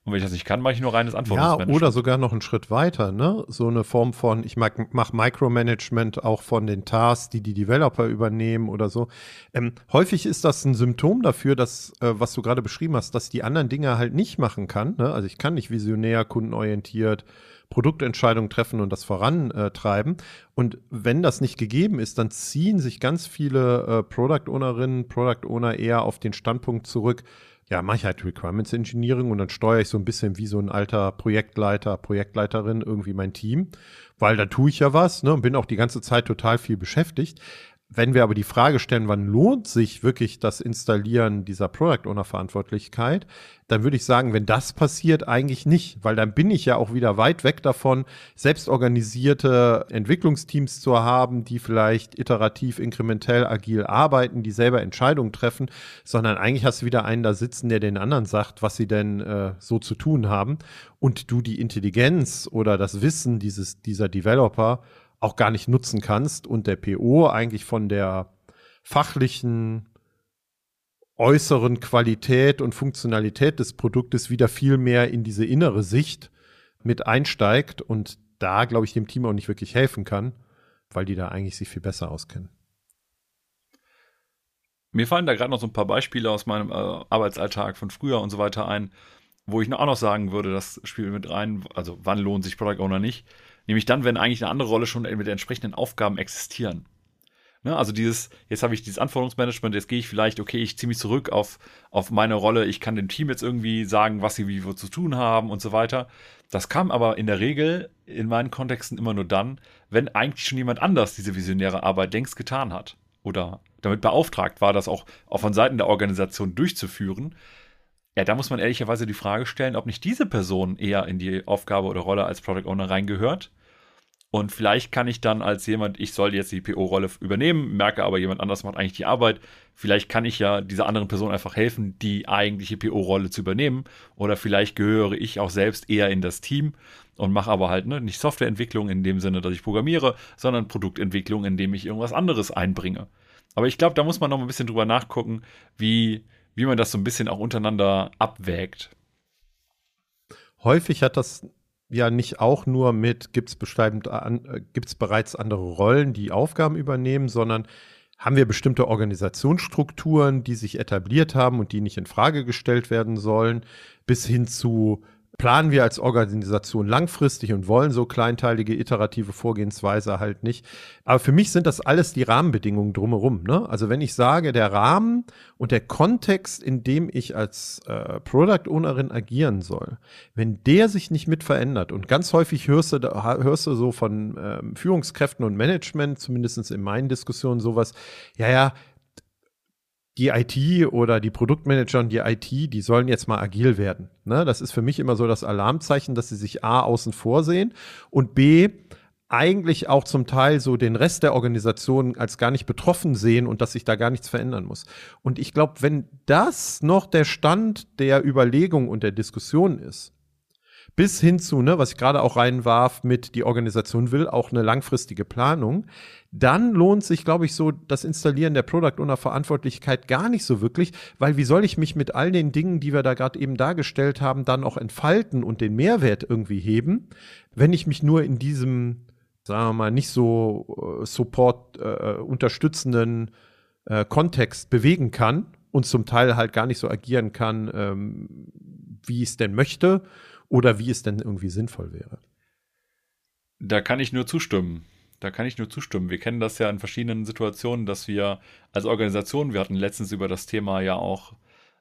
und wenn ich das nicht kann, mache ich nur reines Anforderungsmanagement. Ja, oder sogar noch einen Schritt weiter, ne? So eine Form von, ich mache Micromanagement auch von den Tasks, die die Developer übernehmen oder so. Ähm, häufig ist das ein Symptom dafür, dass, äh, was du gerade beschrieben hast, dass die anderen Dinge halt nicht machen kann. Ne? Also ich kann nicht visionär, kundenorientiert Produktentscheidungen treffen und das vorantreiben. Und wenn das nicht gegeben ist, dann ziehen sich ganz viele äh, Product Ownerinnen, Product Owner eher auf den Standpunkt zurück, ja, mache ich halt Requirements Engineering und dann steuere ich so ein bisschen wie so ein alter Projektleiter, Projektleiterin irgendwie mein Team, weil da tue ich ja was ne, und bin auch die ganze Zeit total viel beschäftigt. Wenn wir aber die Frage stellen, wann lohnt sich wirklich das Installieren dieser Product Owner Verantwortlichkeit, dann würde ich sagen, wenn das passiert, eigentlich nicht, weil dann bin ich ja auch wieder weit weg davon, selbstorganisierte Entwicklungsteams zu haben, die vielleicht iterativ, inkrementell, agil arbeiten, die selber Entscheidungen treffen, sondern eigentlich hast du wieder einen da sitzen, der den anderen sagt, was sie denn äh, so zu tun haben. Und du die Intelligenz oder das Wissen dieses, dieser Developer auch gar nicht nutzen kannst und der PO eigentlich von der fachlichen äußeren Qualität und Funktionalität des Produktes wieder viel mehr in diese innere Sicht mit einsteigt und da, glaube ich, dem Team auch nicht wirklich helfen kann, weil die da eigentlich sich viel besser auskennen. Mir fallen da gerade noch so ein paar Beispiele aus meinem äh, Arbeitsalltag von früher und so weiter ein, wo ich auch noch sagen würde, das spielt mit rein, also wann lohnt sich Product Owner nicht. Nämlich dann, wenn eigentlich eine andere Rolle schon mit entsprechenden Aufgaben existieren. Ne, also dieses, jetzt habe ich dieses Anforderungsmanagement, jetzt gehe ich vielleicht, okay, ich ziehe mich zurück auf, auf meine Rolle, ich kann dem Team jetzt irgendwie sagen, was sie wie wo zu tun haben und so weiter. Das kam aber in der Regel in meinen Kontexten immer nur dann, wenn eigentlich schon jemand anders diese visionäre Arbeit längst getan hat oder damit beauftragt war, das auch, auch von Seiten der Organisation durchzuführen. Ja, da muss man ehrlicherweise die Frage stellen, ob nicht diese Person eher in die Aufgabe oder Rolle als Product Owner reingehört. Und vielleicht kann ich dann als jemand, ich soll jetzt die PO-Rolle übernehmen, merke aber jemand anders macht eigentlich die Arbeit. Vielleicht kann ich ja dieser anderen Person einfach helfen, die eigentliche PO-Rolle zu übernehmen. Oder vielleicht gehöre ich auch selbst eher in das Team und mache aber halt ne, nicht Softwareentwicklung in dem Sinne, dass ich programmiere, sondern Produktentwicklung, indem ich irgendwas anderes einbringe. Aber ich glaube, da muss man noch ein bisschen drüber nachgucken, wie, wie man das so ein bisschen auch untereinander abwägt. Häufig hat das ja nicht auch nur mit, gibt es äh, gibt's bereits andere Rollen, die Aufgaben übernehmen, sondern haben wir bestimmte Organisationsstrukturen, die sich etabliert haben und die nicht in Frage gestellt werden sollen, bis hin zu planen wir als Organisation langfristig und wollen so kleinteilige iterative Vorgehensweise halt nicht. Aber für mich sind das alles die Rahmenbedingungen drumherum. Ne? Also wenn ich sage, der Rahmen und der Kontext, in dem ich als äh, Product Ownerin agieren soll, wenn der sich nicht mit verändert und ganz häufig hörst du, hörst du so von ähm, Führungskräften und Management, zumindest in meinen Diskussionen sowas, ja, ja, die IT oder die Produktmanager und die IT, die sollen jetzt mal agil werden. Ne? Das ist für mich immer so das Alarmzeichen, dass sie sich A außen vor sehen und B eigentlich auch zum Teil so den Rest der Organisation als gar nicht betroffen sehen und dass sich da gar nichts verändern muss. Und ich glaube, wenn das noch der Stand der Überlegung und der Diskussion ist, bis hin zu, ne, was ich gerade auch reinwarf, mit die Organisation will auch eine langfristige Planung, dann lohnt sich, glaube ich, so das Installieren der Product Owner Verantwortlichkeit gar nicht so wirklich, weil wie soll ich mich mit all den Dingen, die wir da gerade eben dargestellt haben, dann auch entfalten und den Mehrwert irgendwie heben, wenn ich mich nur in diesem, sagen wir mal, nicht so äh, Support äh, unterstützenden äh, Kontext bewegen kann und zum Teil halt gar nicht so agieren kann, ähm, wie ich es denn möchte oder wie es denn irgendwie sinnvoll wäre. Da kann ich nur zustimmen. Da kann ich nur zustimmen. Wir kennen das ja in verschiedenen Situationen, dass wir als Organisation, wir hatten letztens über das Thema ja auch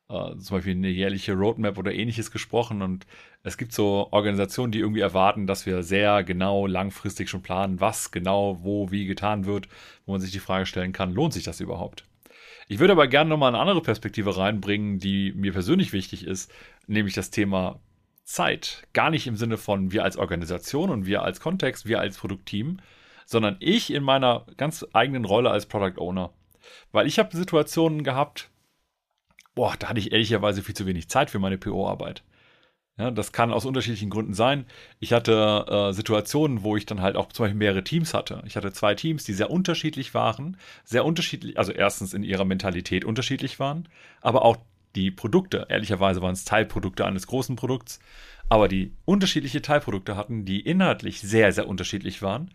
äh, zum Beispiel eine jährliche Roadmap oder ähnliches gesprochen und es gibt so Organisationen, die irgendwie erwarten, dass wir sehr genau langfristig schon planen, was genau wo wie getan wird, wo man sich die Frage stellen kann, lohnt sich das überhaupt? Ich würde aber gerne nochmal eine andere Perspektive reinbringen, die mir persönlich wichtig ist, nämlich das Thema Zeit. Gar nicht im Sinne von wir als Organisation und wir als Kontext, wir als Produktteam, sondern ich in meiner ganz eigenen Rolle als Product Owner. Weil ich habe Situationen gehabt, boah, da hatte ich ehrlicherweise viel zu wenig Zeit für meine PO-Arbeit. Ja, das kann aus unterschiedlichen Gründen sein. Ich hatte äh, Situationen, wo ich dann halt auch zum Beispiel mehrere Teams hatte. Ich hatte zwei Teams, die sehr unterschiedlich waren, sehr unterschiedlich, also erstens in ihrer Mentalität unterschiedlich waren, aber auch die Produkte. Ehrlicherweise waren es Teilprodukte eines großen Produkts, aber die unterschiedliche Teilprodukte hatten, die inhaltlich sehr, sehr unterschiedlich waren.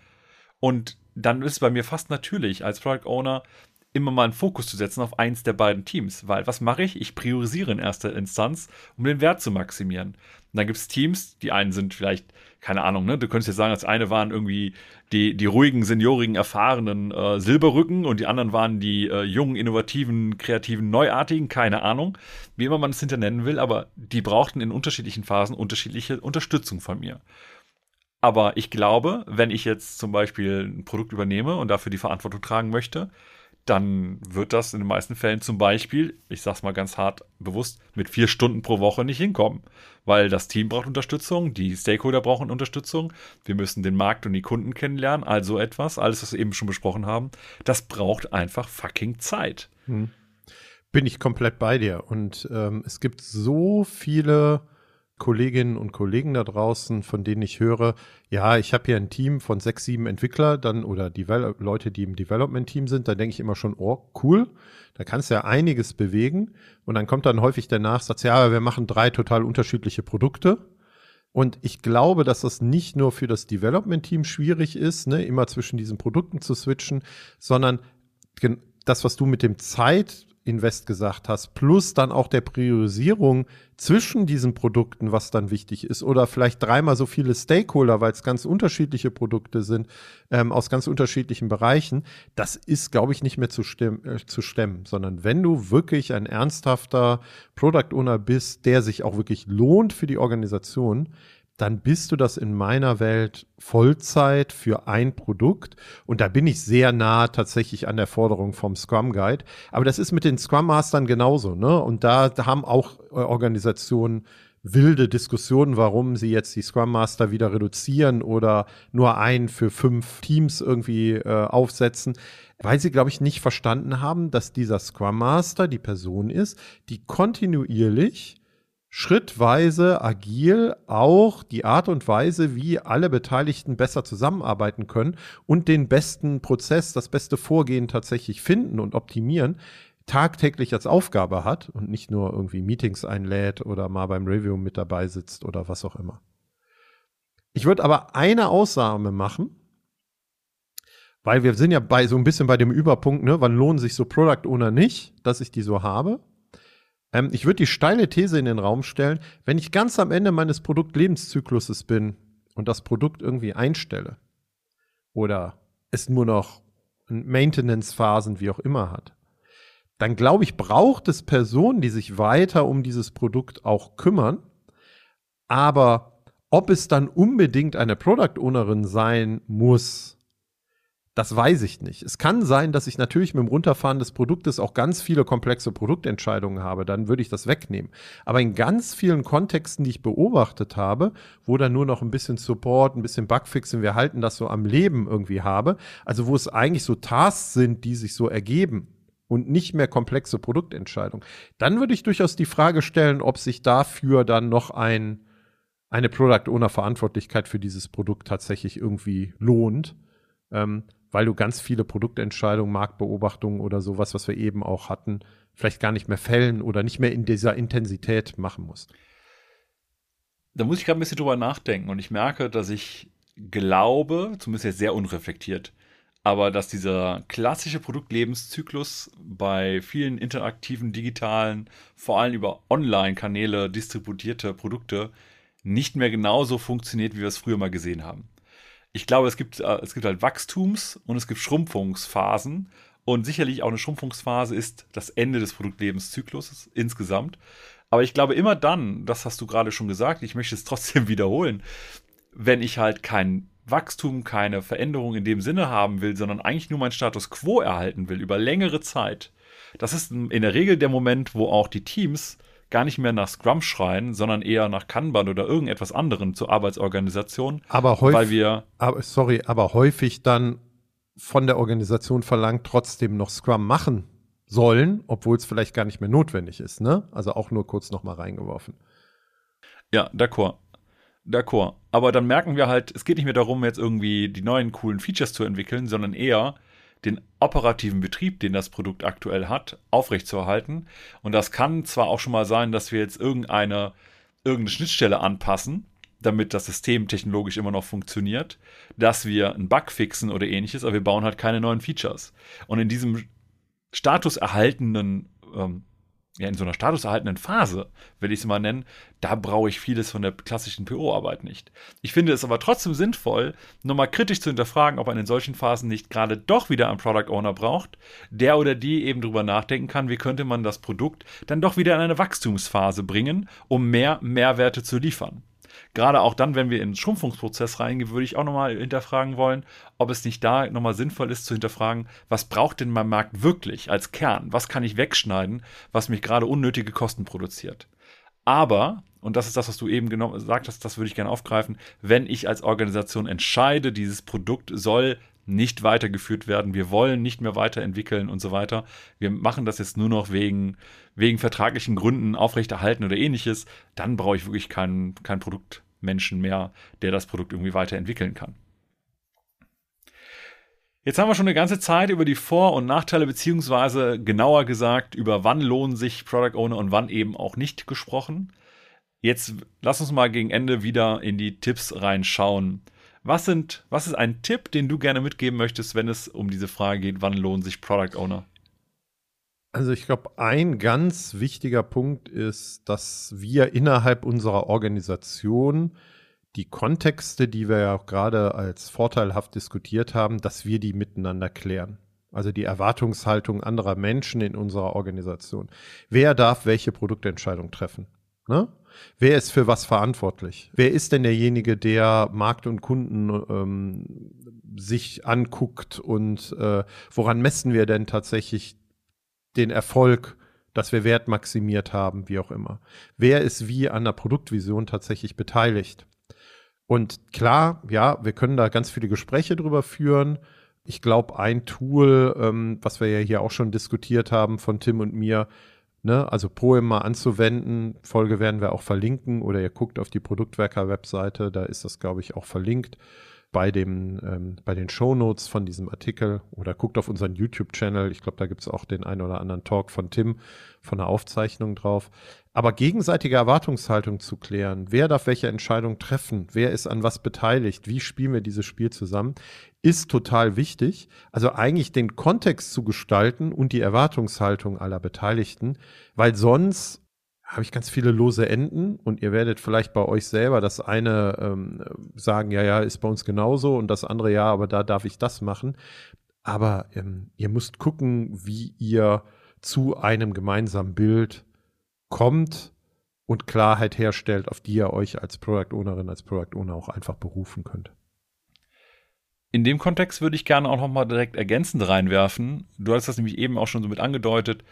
Und dann ist bei mir fast natürlich als Product Owner immer mal einen Fokus zu setzen auf eins der beiden Teams. Weil was mache ich? Ich priorisiere in erster Instanz, um den Wert zu maximieren. Und dann gibt es Teams, die einen sind vielleicht, keine Ahnung, ne? Du könntest jetzt sagen, das eine waren irgendwie die, die ruhigen, seniorigen, erfahrenen äh, Silberrücken und die anderen waren die äh, jungen, innovativen, kreativen, neuartigen, keine Ahnung, wie immer man es hinter nennen will, aber die brauchten in unterschiedlichen Phasen unterschiedliche Unterstützung von mir. Aber ich glaube, wenn ich jetzt zum Beispiel ein Produkt übernehme und dafür die Verantwortung tragen möchte, dann wird das in den meisten Fällen zum Beispiel, ich sag's mal ganz hart bewusst, mit vier Stunden pro Woche nicht hinkommen. Weil das Team braucht Unterstützung, die Stakeholder brauchen Unterstützung, wir müssen den Markt und die Kunden kennenlernen, also etwas, alles, was wir eben schon besprochen haben, das braucht einfach fucking Zeit. Hm. Bin ich komplett bei dir. Und ähm, es gibt so viele Kolleginnen und Kollegen da draußen, von denen ich höre, ja, ich habe hier ein Team von sechs, sieben Entwickler dann oder Devel Leute, die im Development-Team sind, da denke ich immer schon, oh, cool, da kannst du ja einiges bewegen. Und dann kommt dann häufig der Nachsatz, ja, wir machen drei total unterschiedliche Produkte. Und ich glaube, dass das nicht nur für das Development-Team schwierig ist, ne, immer zwischen diesen Produkten zu switchen, sondern das, was du mit dem Zeit Invest gesagt hast, plus dann auch der Priorisierung zwischen diesen Produkten, was dann wichtig ist, oder vielleicht dreimal so viele Stakeholder, weil es ganz unterschiedliche Produkte sind, ähm, aus ganz unterschiedlichen Bereichen, das ist, glaube ich, nicht mehr zu, stemmen, äh, zu stemmen, sondern wenn du wirklich ein ernsthafter Product Owner bist, der sich auch wirklich lohnt für die Organisation, dann bist du das in meiner Welt Vollzeit für ein Produkt. Und da bin ich sehr nah tatsächlich an der Forderung vom Scrum Guide. Aber das ist mit den Scrum Mastern genauso, ne? Und da, haben auch äh, Organisationen wilde Diskussionen, warum sie jetzt die Scrum Master wieder reduzieren oder nur einen für fünf Teams irgendwie äh, aufsetzen, weil sie, glaube ich, nicht verstanden haben, dass dieser Scrum Master die Person ist, die kontinuierlich schrittweise agil auch die Art und Weise, wie alle Beteiligten besser zusammenarbeiten können und den besten Prozess, das beste Vorgehen tatsächlich finden und optimieren, tagtäglich als Aufgabe hat und nicht nur irgendwie Meetings einlädt oder mal beim Review mit dabei sitzt oder was auch immer. Ich würde aber eine Ausnahme machen, weil wir sind ja bei so ein bisschen bei dem Überpunkt, ne, wann lohnen sich so Product Owner nicht, dass ich die so habe. Ähm, ich würde die steile These in den Raum stellen, wenn ich ganz am Ende meines Produktlebenszykluses bin und das Produkt irgendwie einstelle oder es nur noch Maintenance-Phasen, wie auch immer hat, dann glaube ich, braucht es Personen, die sich weiter um dieses Produkt auch kümmern. Aber ob es dann unbedingt eine Product Ownerin sein muss, das weiß ich nicht. Es kann sein, dass ich natürlich mit dem Runterfahren des Produktes auch ganz viele komplexe Produktentscheidungen habe. Dann würde ich das wegnehmen. Aber in ganz vielen Kontexten, die ich beobachtet habe, wo dann nur noch ein bisschen Support, ein bisschen Bugfixing, wir halten das so am Leben irgendwie habe, also wo es eigentlich so Tasks sind, die sich so ergeben und nicht mehr komplexe Produktentscheidungen, dann würde ich durchaus die Frage stellen, ob sich dafür dann noch ein, eine Product Owner Verantwortlichkeit für dieses Produkt tatsächlich irgendwie lohnt. Ähm, weil du ganz viele Produktentscheidungen, Marktbeobachtungen oder sowas, was wir eben auch hatten, vielleicht gar nicht mehr fällen oder nicht mehr in dieser Intensität machen musst. Da muss ich gerade ein bisschen drüber nachdenken und ich merke, dass ich glaube, zumindest jetzt sehr unreflektiert, aber dass dieser klassische Produktlebenszyklus bei vielen interaktiven, digitalen, vor allem über Online-Kanäle distributierte Produkte nicht mehr genauso funktioniert, wie wir es früher mal gesehen haben. Ich glaube, es gibt, äh, es gibt halt Wachstums- und es gibt Schrumpfungsphasen. Und sicherlich auch eine Schrumpfungsphase ist das Ende des Produktlebenszyklus insgesamt. Aber ich glaube immer dann, das hast du gerade schon gesagt, ich möchte es trotzdem wiederholen, wenn ich halt kein Wachstum, keine Veränderung in dem Sinne haben will, sondern eigentlich nur mein Status quo erhalten will über längere Zeit. Das ist in der Regel der Moment, wo auch die Teams gar nicht mehr nach Scrum schreien, sondern eher nach Kanban oder irgendetwas anderem zur Arbeitsorganisation. Aber häufig, weil wir, aber, sorry, aber häufig dann von der Organisation verlangt, trotzdem noch Scrum machen sollen, obwohl es vielleicht gar nicht mehr notwendig ist. Ne? Also auch nur kurz noch mal reingeworfen. Ja, d'accord. D'accord. Aber dann merken wir halt, es geht nicht mehr darum, jetzt irgendwie die neuen coolen Features zu entwickeln, sondern eher den operativen Betrieb, den das Produkt aktuell hat, aufrechtzuerhalten. Und das kann zwar auch schon mal sein, dass wir jetzt irgendeine, irgendeine Schnittstelle anpassen, damit das System technologisch immer noch funktioniert, dass wir einen Bug fixen oder ähnliches, aber wir bauen halt keine neuen Features. Und in diesem statuserhaltenden ähm, ja, in so einer statuserhaltenden Phase, will ich es mal nennen, da brauche ich vieles von der klassischen PO-Arbeit nicht. Ich finde es aber trotzdem sinnvoll, nochmal kritisch zu hinterfragen, ob man in solchen Phasen nicht gerade doch wieder einen Product Owner braucht, der oder die eben drüber nachdenken kann, wie könnte man das Produkt dann doch wieder in eine Wachstumsphase bringen, um mehr Mehrwerte zu liefern gerade auch dann, wenn wir in den Schrumpfungsprozess reingehen, würde ich auch nochmal hinterfragen wollen, ob es nicht da nochmal sinnvoll ist zu hinterfragen, was braucht denn mein Markt wirklich als Kern? Was kann ich wegschneiden, was mich gerade unnötige Kosten produziert? Aber, und das ist das, was du eben genau gesagt hast, das würde ich gerne aufgreifen, wenn ich als Organisation entscheide, dieses Produkt soll nicht weitergeführt werden, wir wollen nicht mehr weiterentwickeln und so weiter. Wir machen das jetzt nur noch wegen, wegen vertraglichen Gründen aufrechterhalten oder ähnliches, dann brauche ich wirklich kein, kein Produktmenschen mehr, der das Produkt irgendwie weiterentwickeln kann. Jetzt haben wir schon eine ganze Zeit über die Vor- und Nachteile, beziehungsweise genauer gesagt, über wann lohnen sich Product Owner und wann eben auch nicht gesprochen. Jetzt lass uns mal gegen Ende wieder in die Tipps reinschauen. Was, sind, was ist ein Tipp, den du gerne mitgeben möchtest, wenn es um diese Frage geht, wann lohnen sich Product Owner? Also ich glaube, ein ganz wichtiger Punkt ist, dass wir innerhalb unserer Organisation die Kontexte, die wir ja auch gerade als vorteilhaft diskutiert haben, dass wir die miteinander klären. Also die Erwartungshaltung anderer Menschen in unserer Organisation. Wer darf welche Produktentscheidung treffen? Ne? Wer ist für was verantwortlich? Wer ist denn derjenige, der Markt und Kunden ähm, sich anguckt und äh, woran messen wir denn tatsächlich den Erfolg, dass wir Wert maximiert haben, wie auch immer? Wer ist wie an der Produktvision tatsächlich beteiligt? Und klar, ja, wir können da ganz viele Gespräche drüber führen. Ich glaube, ein Tool, ähm, was wir ja hier auch schon diskutiert haben von Tim und mir, Ne? Also Poem mal anzuwenden. Folge werden wir auch verlinken oder ihr guckt auf die Produktwerker-Webseite, da ist das, glaube ich, auch verlinkt bei, dem, ähm, bei den Shownotes von diesem Artikel oder guckt auf unseren YouTube-Channel. Ich glaube, da gibt es auch den einen oder anderen Talk von Tim von der Aufzeichnung drauf. Aber gegenseitige Erwartungshaltung zu klären, wer darf welche Entscheidung treffen, wer ist an was beteiligt, wie spielen wir dieses Spiel zusammen, ist total wichtig. Also eigentlich den Kontext zu gestalten und die Erwartungshaltung aller Beteiligten, weil sonst habe ich ganz viele lose Enden und ihr werdet vielleicht bei euch selber das eine ähm, sagen, ja, ja, ist bei uns genauso und das andere, ja, aber da darf ich das machen. Aber ähm, ihr müsst gucken, wie ihr zu einem gemeinsamen Bild kommt und Klarheit herstellt, auf die ihr euch als Product Ownerin, als Product Owner auch einfach berufen könnt. In dem Kontext würde ich gerne auch noch mal direkt ergänzend reinwerfen. Du hast das nämlich eben auch schon so mit angedeutet.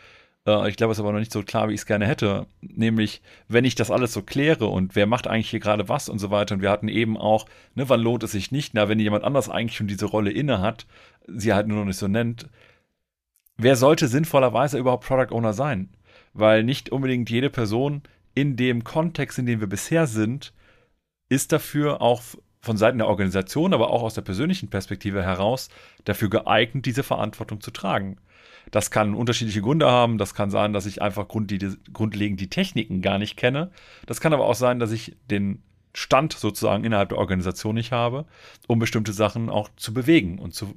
Äh, ich glaube, es ist aber noch nicht so klar, wie ich es gerne hätte. Nämlich, wenn ich das alles so kläre und wer macht eigentlich hier gerade was und so weiter. Und wir hatten eben auch, ne, wann lohnt es sich nicht? Na, wenn jemand anders eigentlich schon diese Rolle inne hat, sie halt nur noch nicht so nennt. Wer sollte sinnvollerweise überhaupt Product Owner sein? Weil nicht unbedingt jede Person in dem Kontext, in dem wir bisher sind, ist dafür auch von Seiten der Organisation, aber auch aus der persönlichen Perspektive heraus dafür geeignet, diese Verantwortung zu tragen. Das kann unterschiedliche Gründe haben. Das kann sein, dass ich einfach grundlegend die Techniken gar nicht kenne. Das kann aber auch sein, dass ich den Stand sozusagen innerhalb der Organisation nicht habe, um bestimmte Sachen auch zu bewegen und zu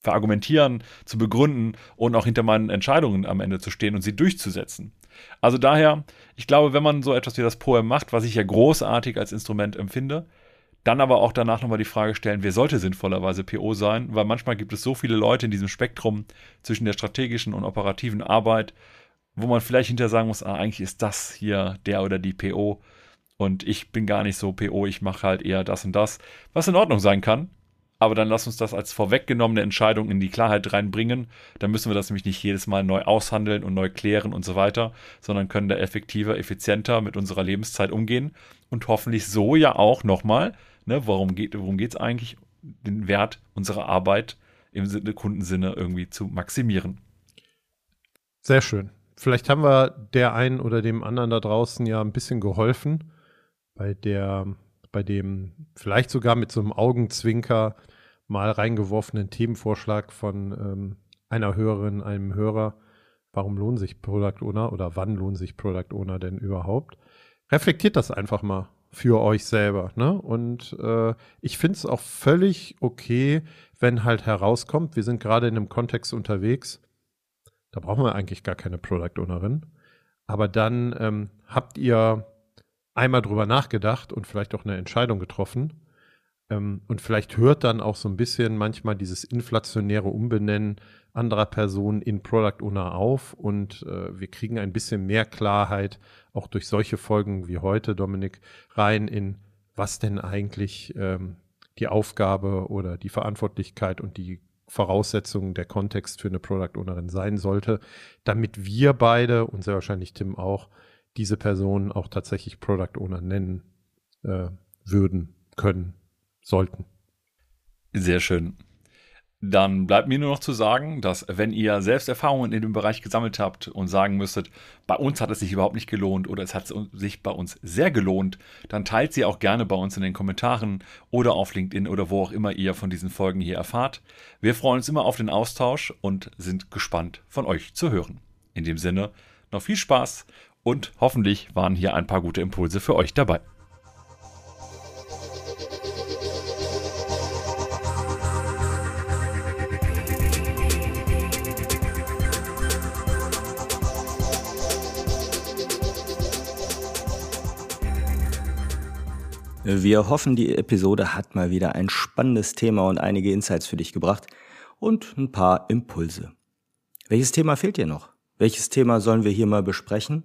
verargumentieren, zu begründen und auch hinter meinen Entscheidungen am Ende zu stehen und sie durchzusetzen. Also daher, ich glaube, wenn man so etwas wie das Poem macht, was ich ja großartig als Instrument empfinde, Dann aber auch danach nochmal die Frage stellen, wer sollte sinnvollerweise PO sein? Weil manchmal gibt es so viele Leute in diesem Spektrum zwischen der strategischen und operativen Arbeit, wo man vielleicht hinterher sagen muss, ah, eigentlich ist das hier der oder die PO und ich bin gar nicht so PO, ich mache halt eher das und das, was in Ordnung sein kann. Aber dann lass uns das als vorweggenommene Entscheidung in die Klarheit reinbringen. Dann müssen wir das nämlich nicht jedes Mal neu aushandeln und neu klären und so weiter, sondern können da effektiver, effizienter mit unserer Lebenszeit umgehen und hoffentlich so ja auch nochmal, ne, worum geht es eigentlich, den Wert unserer Arbeit im Sinne, Kundensinne irgendwie zu maximieren. Sehr schön. Vielleicht haben wir der einen oder dem anderen da draußen ja ein bisschen geholfen bei der bei dem vielleicht sogar mit so einem Augenzwinker mal reingeworfenen Themenvorschlag von ähm, einer Hörerin, einem Hörer, warum lohnt sich Product Owner oder wann lohnt sich Product Owner denn überhaupt? Reflektiert das einfach mal für euch selber. Ne? Und äh, ich finde es auch völlig okay, wenn halt herauskommt, wir sind gerade in einem Kontext unterwegs, da brauchen wir eigentlich gar keine Product Ownerin. Aber dann ähm, habt ihr einmal drüber nachgedacht und vielleicht auch eine Entscheidung getroffen. Ähm, und vielleicht hört dann auch so ein bisschen manchmal dieses inflationäre Umbenennen anderer Personen in Product Owner auf und äh, wir kriegen ein bisschen mehr Klarheit auch durch solche Folgen wie heute, Dominik, rein in was denn eigentlich ähm, die Aufgabe oder die Verantwortlichkeit und die Voraussetzungen der Kontext für eine Product Ownerin sein sollte, damit wir beide und sehr wahrscheinlich Tim auch diese Person auch tatsächlich Product Owner nennen äh, würden, können, sollten. Sehr schön. Dann bleibt mir nur noch zu sagen, dass wenn ihr selbst Erfahrungen in dem Bereich gesammelt habt und sagen müsstet, bei uns hat es sich überhaupt nicht gelohnt oder es hat sich bei uns sehr gelohnt, dann teilt sie auch gerne bei uns in den Kommentaren oder auf LinkedIn oder wo auch immer ihr von diesen Folgen hier erfahrt. Wir freuen uns immer auf den Austausch und sind gespannt von euch zu hören. In dem Sinne, noch viel Spaß und hoffentlich waren hier ein paar gute Impulse für euch dabei. Wir hoffen, die Episode hat mal wieder ein spannendes Thema und einige Insights für dich gebracht und ein paar Impulse. Welches Thema fehlt dir noch? Welches Thema sollen wir hier mal besprechen?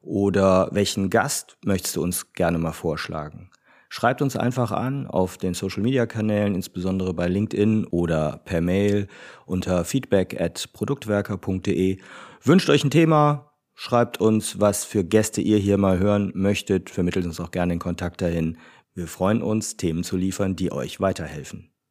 Oder welchen Gast möchtest du uns gerne mal vorschlagen? Schreibt uns einfach an auf den Social Media Kanälen, insbesondere bei LinkedIn oder per Mail unter feedback at produktwerker.de. Wünscht euch ein Thema, schreibt uns, was für Gäste ihr hier mal hören möchtet, vermittelt uns auch gerne den Kontakt dahin. Wir freuen uns, Themen zu liefern, die euch weiterhelfen.